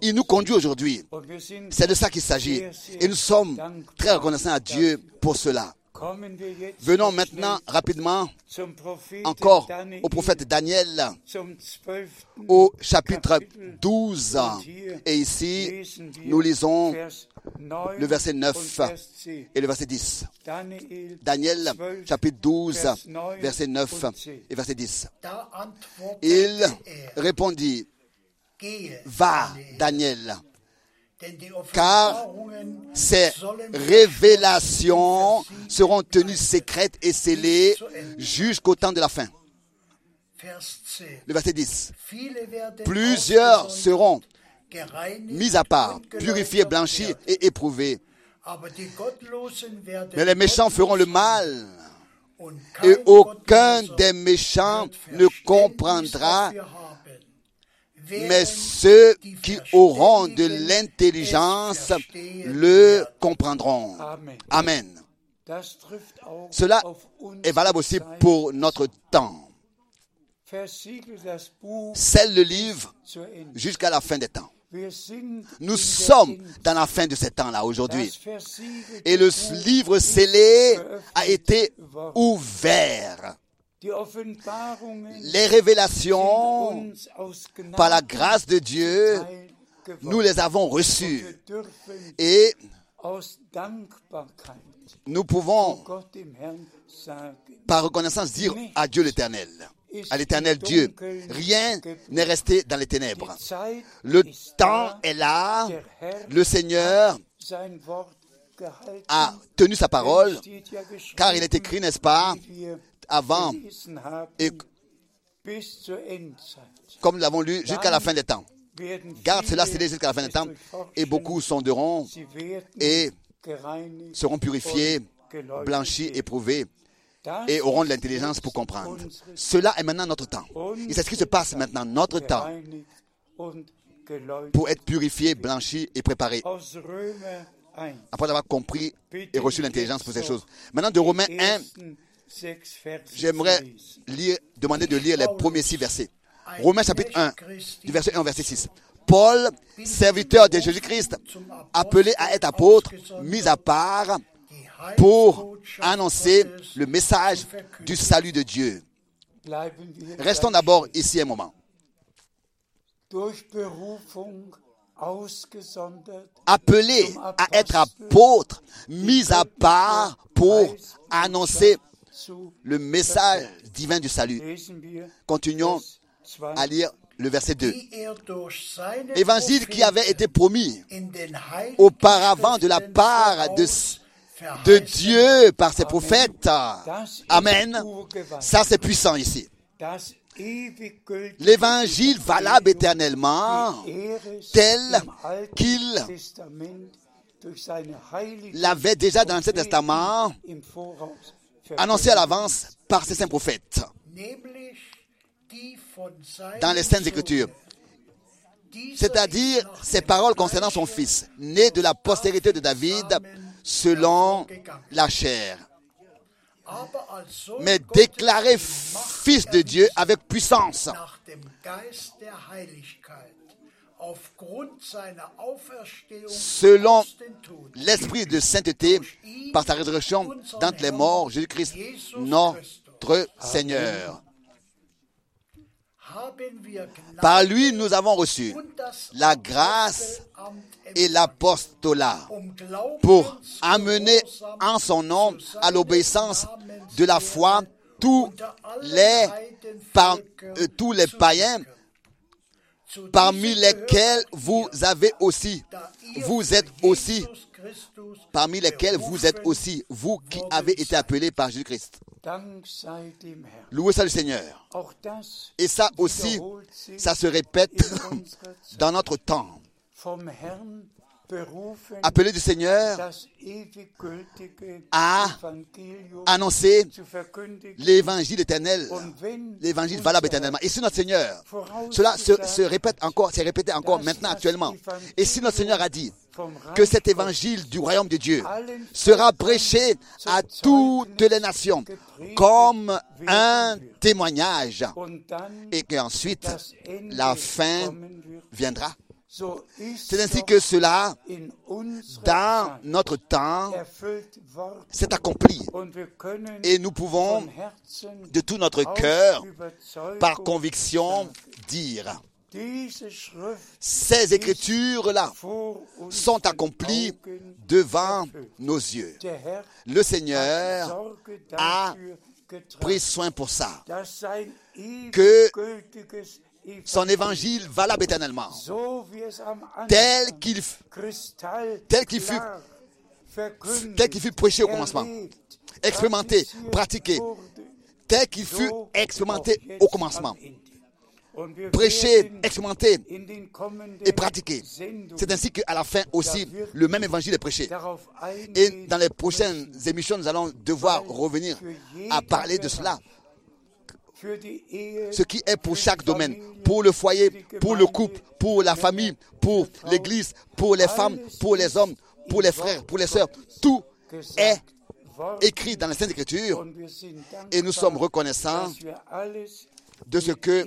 Il nous conduit aujourd'hui. C'est de ça qu'il s'agit. Et nous sommes très reconnaissants à Dieu pour cela. Venons maintenant rapidement encore au prophète Daniel zum 12. au chapitre Kapitel. 12. Und hier Et ici, nous lisons Vers 9 le verset und 9 Vers 10. et le verset 10. Daniel, Daniel 12, chapitre 12, Vers 9 verset 9 und 10. et verset 10. Da antwortete Il répondit, va, Daniel, car ces révélations seront tenues secrètes et scellées jusqu'au temps de la fin. Vers 10. Le verset 10. Viele werden Plusieurs seront mis à part, purifiés, blanchis et éprouvés. Mais les méchants feront le mal, et aucun des méchants ne comprendra, mais ceux qui auront de l'intelligence le comprendront. Amen. Cela est valable aussi pour notre temps. Scelle le livre jusqu'à la fin des temps. Nous sommes dans la fin de ces temps-là aujourd'hui. Et le livre scellé a été ouvert. Les révélations, par la grâce de Dieu, nous les avons reçues. Et nous pouvons, par reconnaissance, dire à Dieu l'éternel, à l'éternel Dieu, rien n'est resté dans les ténèbres. Le temps est là, le Seigneur a tenu sa parole, car il est écrit, n'est-ce pas, avant, et comme nous l'avons lu, jusqu'à la fin des temps. Garde cela scellé jusqu'à la fin des es temps, et beaucoup sonderont, et seront purifiés, blanchis, éprouvés, et auront de l'intelligence pour comprendre. Cela est maintenant notre temps. Et c'est ce qui se passe maintenant, notre temps, pour être purifié, blanchi et préparé, Aus Römer 1, après avoir compris et reçu l'intelligence pour ces choses. Maintenant, de Romains 1, ersten sechs Verse j'aimerais demander de lire les premiers six versets. Romains chapitre 1, du verset 1 au verset 6. Paul, serviteur de Jésus-Christ, appelé à être apôtre, mis à part pour annoncer le message du salut de Dieu. Restons d'abord ici un moment. Appelé à être apôtre, mis à part pour annoncer le message divin du salut. Continuons Vers 2 à lire le verset 2. die er durch seine Évangile qui avait été promis auparavant de la part de. Dieu par ses prophètes. Amen. Ça, c'est puissant ici. L'évangile valable éternellement, er tel qu'il l'avait déjà dans l'Ancien Testament annoncé à l'avance par ses saints prophètes dans les Saintes. Écritures. C'est-à-dire ces paroles concernant son fils, né de la postérité de David selon la chair, mais déclaré fils de Dieu avec puissance, Selon l'esprit de sainteté par sa résurrection d'entre les morts, Jésus-Christ, notre Seigneur. Par lui, nous avons reçu la grâce et l'apostolat um pour amener en son nom à l'obéissance de la foi tous unter allen les, par, euh, tous les païens parmi lesquels vous avez aussi, vous êtes aussi, parmi lesquels vous êtes aussi, vous qui avez été appelés par Jésus-Christ. Louez ça le Seigneur. Et ça aussi, ça se répète dans notre temps. Appelé du Seigneur, à annoncer l'évangile éternel, l'évangile valable éternellement. Et si notre Seigneur, cela se, se répète encore, c'est répété encore maintenant actuellement. Et si notre Seigneur a dit que cet évangile du royaume de Dieu sera prêché à toutes les nations comme un témoignage et qu'ensuite la fin viendra. C'est ainsi que cela, dans notre temps, s'est accompli. Et nous pouvons, de tout notre cœur, par conviction, dire, ces écritures-là sont accomplies devant nos yeux. Le Seigneur a pris soin pour ça, que son évangile valable éternellement, tel qu'il fut, fut prêché au commencement, expérimenté, pratiqué, tel qu'il fut expérimenté au commencement, prêché, expérimenté et pratiqué. C'est ainsi qu'à la fin aussi, le même évangile est prêché. Et dans les prochaines émissions, nous allons devoir revenir à parler de cela ce qui est pour chaque domaine, pour le foyer, pour le couple, pour la famille, pour l'église, pour les femmes, pour les hommes, pour les frères, pour les sœurs. Tout est écrit dans les Saintes Écritures et nous sommes reconnaissants de ce que,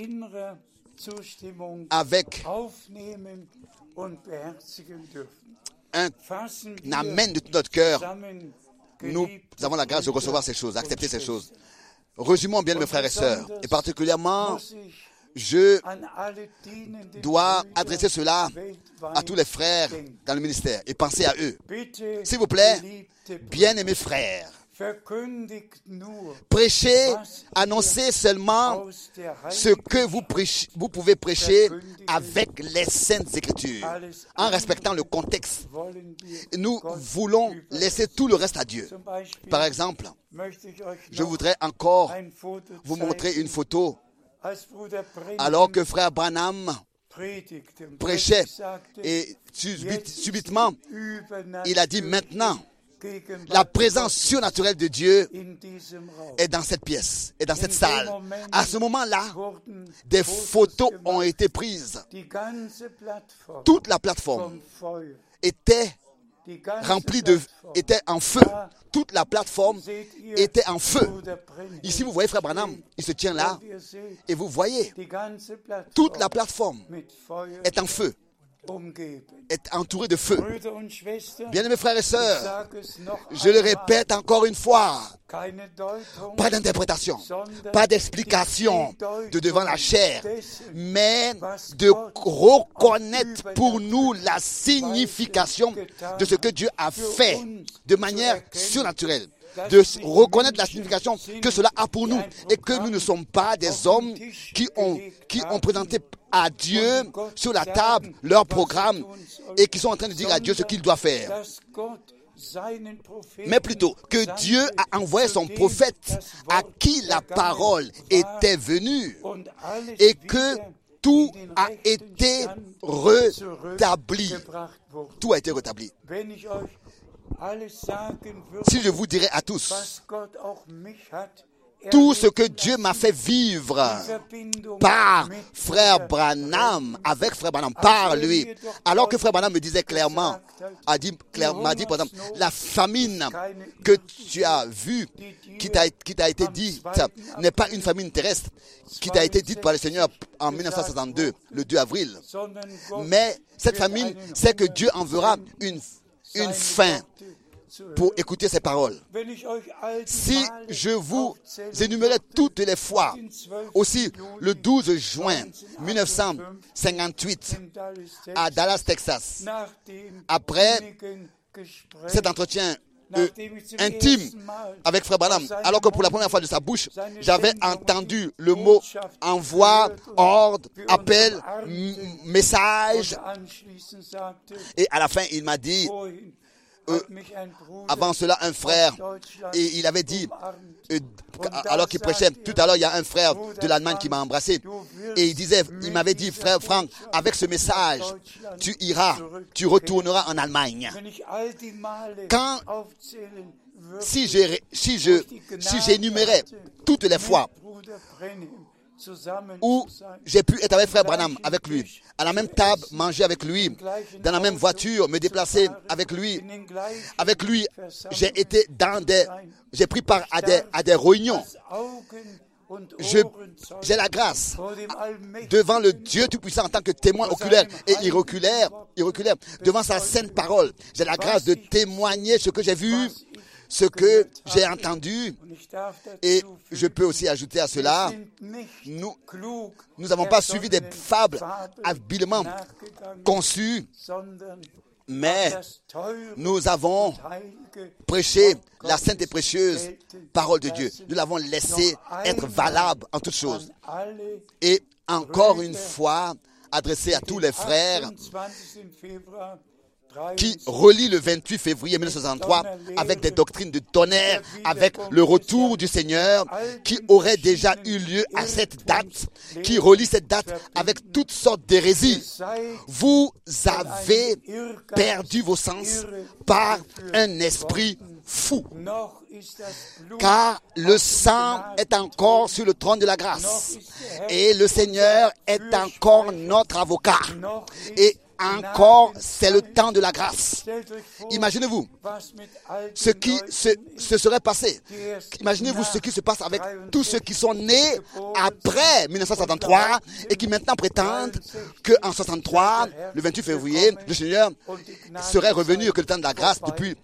avec un amen de tout notre cœur, nous avons la grâce de recevoir ces choses, d'accepter ces choses. Résumons bien, mes frères et sœurs, et particulièrement, je dois adresser cela à tous les frères dans le ministère et penser à eux. S'il vous plaît, bien-aimés frères, prêchez, annoncez seulement ce que vous, vous pouvez prêcher avec les saintes écritures, en respectant le contexte. Nous voulons laisser tout le reste à Dieu. Par exemple, je voudrais encore vous montrer une photo alors que frère Branham prêchait et subitement il a dit maintenant la présence surnaturelle de Dieu est dans cette pièce, est dans cette salle. À ce moment-là, des photos ont été prises. Toute la plateforme était remplie de, était en feu. Toute la plateforme était en feu. Ici, vous voyez Frère Branham, il se tient là, et vous voyez, toute la plateforme est en feu est entouré de feu. Bien-aimés frères et sœurs, je le répète encore une fois, pas d'interprétation, pas d'explication de devant la chair, mais de reconnaître pour nous la signification de ce que Dieu a fait de manière surnaturelle de reconnaître la signification que cela a pour nous et que nous ne sommes pas des hommes qui ont, qui ont présenté à Dieu sur la table leur programme et qui sont en train de dire à Dieu ce qu'il doit faire. Mais plutôt que Dieu a envoyé son prophète à qui la parole était venue et que tout a été rétabli. Tout a été rétabli. Si je vous dirais à tous tout ce que Dieu m'a fait vivre par frère Branham, avec frère Branham, par lui. Alors que frère Branham me disait clairement, a dit, m'a dit par exemple, la famine que tu as vue, qui t'a, qui t'a été dite, n'est pas une famine terrestre, qui t'a été dite par le Seigneur en 1962, le 2 avril. Mais cette famine, c'est que Dieu enverra une, une fin pour écouter ces paroles. Si je vous énumérais toutes les fois, aussi le 12 juin 1958 à Dallas, Texas, après cet entretien euh, intime avec Frère Branham, alors que pour la première fois de sa bouche, j'avais entendu le mot envoi, ordre, appel, message. Et à la fin, il m'a dit, euh, avant cela, un frère, et il avait dit, euh, alors qu'il prêchait, tout à l'heure, il y a un frère de l'Allemagne qui m'a embrassé, et il disait, il m'avait dit, frère Franck, avec ce message, tu iras, tu retourneras en Allemagne. Quand, si si si j'énumérais toutes les fois où j'ai pu être avec frère Branham, avec lui, à la même table, manger avec lui, dans la même voiture, me déplacer avec lui. Avec lui, j'ai été dans des, j'ai pris part à des, à des réunions. J'ai la grâce devant le Dieu Tout-Puissant en tant que témoin oculaire et iroculaire, devant sa sainte parole. J'ai la grâce de témoigner ce que j'ai vu, ce que j'ai entendu. Et je peux aussi ajouter à cela, nous n'avons pas suivi des fables habilement conçues, mais nous avons prêché la sainte et précieuse parole de Dieu. Nous l'avons laissé Noch être valable en toutes choses. Et encore une fois, adressé à tous les frères 28. Februar qui 23 relie le 28 février 1963 avec des doctrines de tonnerre, avec le retour du Seigneur qui aurait déjà eu lieu à cette date, qui relie cette date avec toutes sortes d'hérésies. Vous avez perdu vos sens par un esprit fou. Car le sang est encore sur le trône de la grâce. Et le Seigneur est encore notre avocat. Et encore, c'est le temps de la grâce. Imaginez-vous ce qui se, se serait passé. Imaginez-vous ce qui se passe avec tous ceux qui sont nés après 1963 et qui maintenant prétendent qu'en 63, le 28 février, le Seigneur serait revenu et que le temps de la grâce depuis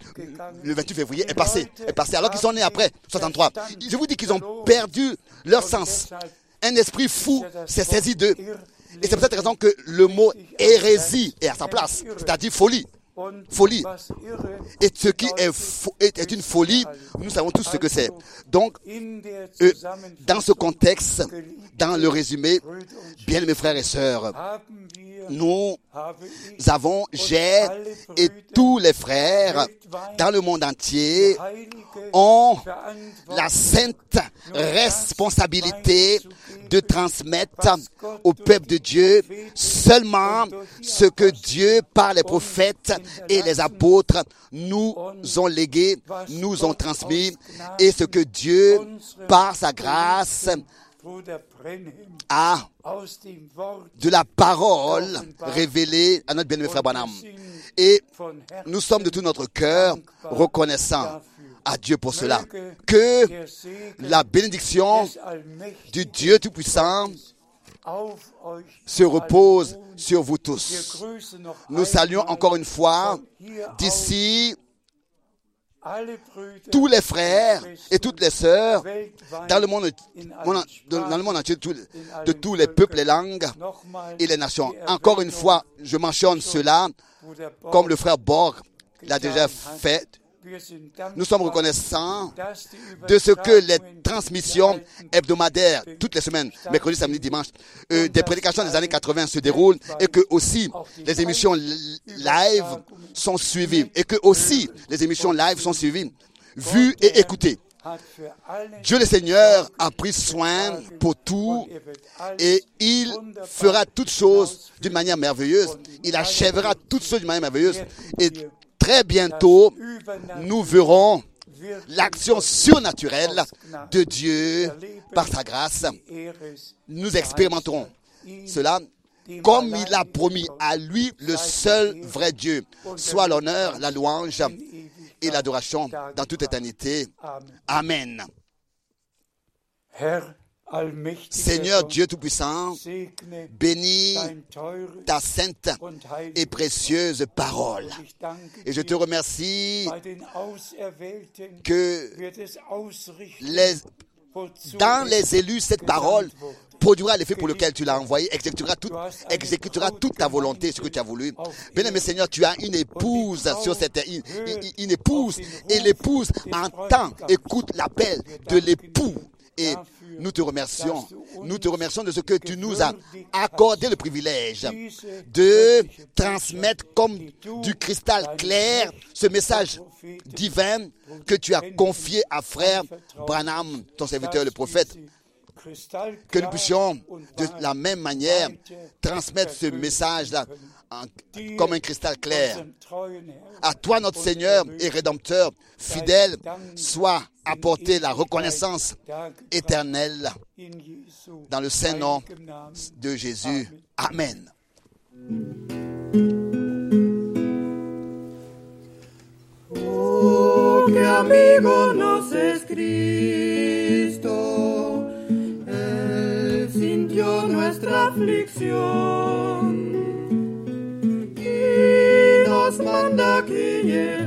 le 28 février est passé. Est passé alors qu'ils sont nés après 63. Je vous dis qu'ils ont perdu leur sens. Un esprit fou s'est saisi d'eux. Et c'est pour cette raison que le mot hérésie est à sa place, c'est-à-dire folie. Folie. Et ce qui est, est, une folie, nous savons tous ce que c'est. Donc, euh, dans ce contexte, dans le résumé, bien mes frères et sœurs, nous avons, j'ai et tous les frères dans le monde entier ont la sainte responsabilité de transmettre au peuple de Dieu seulement ce que Dieu, par les prophètes et les apôtres, nous ont légué, nous ont transmis, et ce que Dieu, par sa grâce, Bruder Brenhem a aus dem Wort de la parole révélée à notre bien-aimé frère Branham. Et nous sommes de tout notre cœur reconnaissants à Dieu pour cela. Que la bénédiction du Dieu Tout-Puissant se repose sur vous tous. Nous saluons encore une fois d'ici tous les frères et toutes les sœurs dans le monde, dans le monde entier, de tous les peuples, les langues et les nations. Encore une fois, je mentionne cela comme le frère Borg l'a déjà fait. Nous sommes reconnaissants de ce que les transmissions hebdomadaires, toutes les semaines, mercredi, samedi, dimanche, euh, des prédications des années 80 se déroulent et que aussi les émissions li- live sont suivies et que aussi les émissions live sont suivies, vues et écoutées. Dieu le Seigneur a pris soin pour tout et il fera toutes choses d'une manière merveilleuse. Il achèvera toutes choses d'une manière merveilleuse. Très bientôt, nous verrons l'action surnaturelle de Dieu par sa grâce. Nous expérimenterons cela comme il a promis à lui, le seul vrai Dieu. Soit l'honneur, la louange et l'adoration dans toute éternité. Amen. Seigneur Dieu Tout-Puissant, bénis ta sainte et précieuse parole. Et je te remercie que les, dans es les élus, cette parole produira l'effet pour lequel tu l'as envoyé, exécutera, tout, exécutera toute ta volonté, ce que tu as voulu. Bien-aimé Seigneur, tu as une épouse sur cette terre, une, une- une épouse, et l'épouse entend, écoute l'appel de l'époux. Et nous te remercions. Nous te remercions de ce que tu nous as accordé le privilège de transmettre comme du cristal clair ce message divin que tu as confié à frère Branham, ton serviteur le prophète. Que nous puissions de la même manière transmettre ce message-là comme un cristal clair. À toi, notre Seigneur et Rédempteur, fidèle, sois apporter la reconnaissance éternelle dans le saint nom de Jésus. Amen. Oh, qué amigo nos es Cristo. Él sintió nuestra aflicción y nos manda aquí.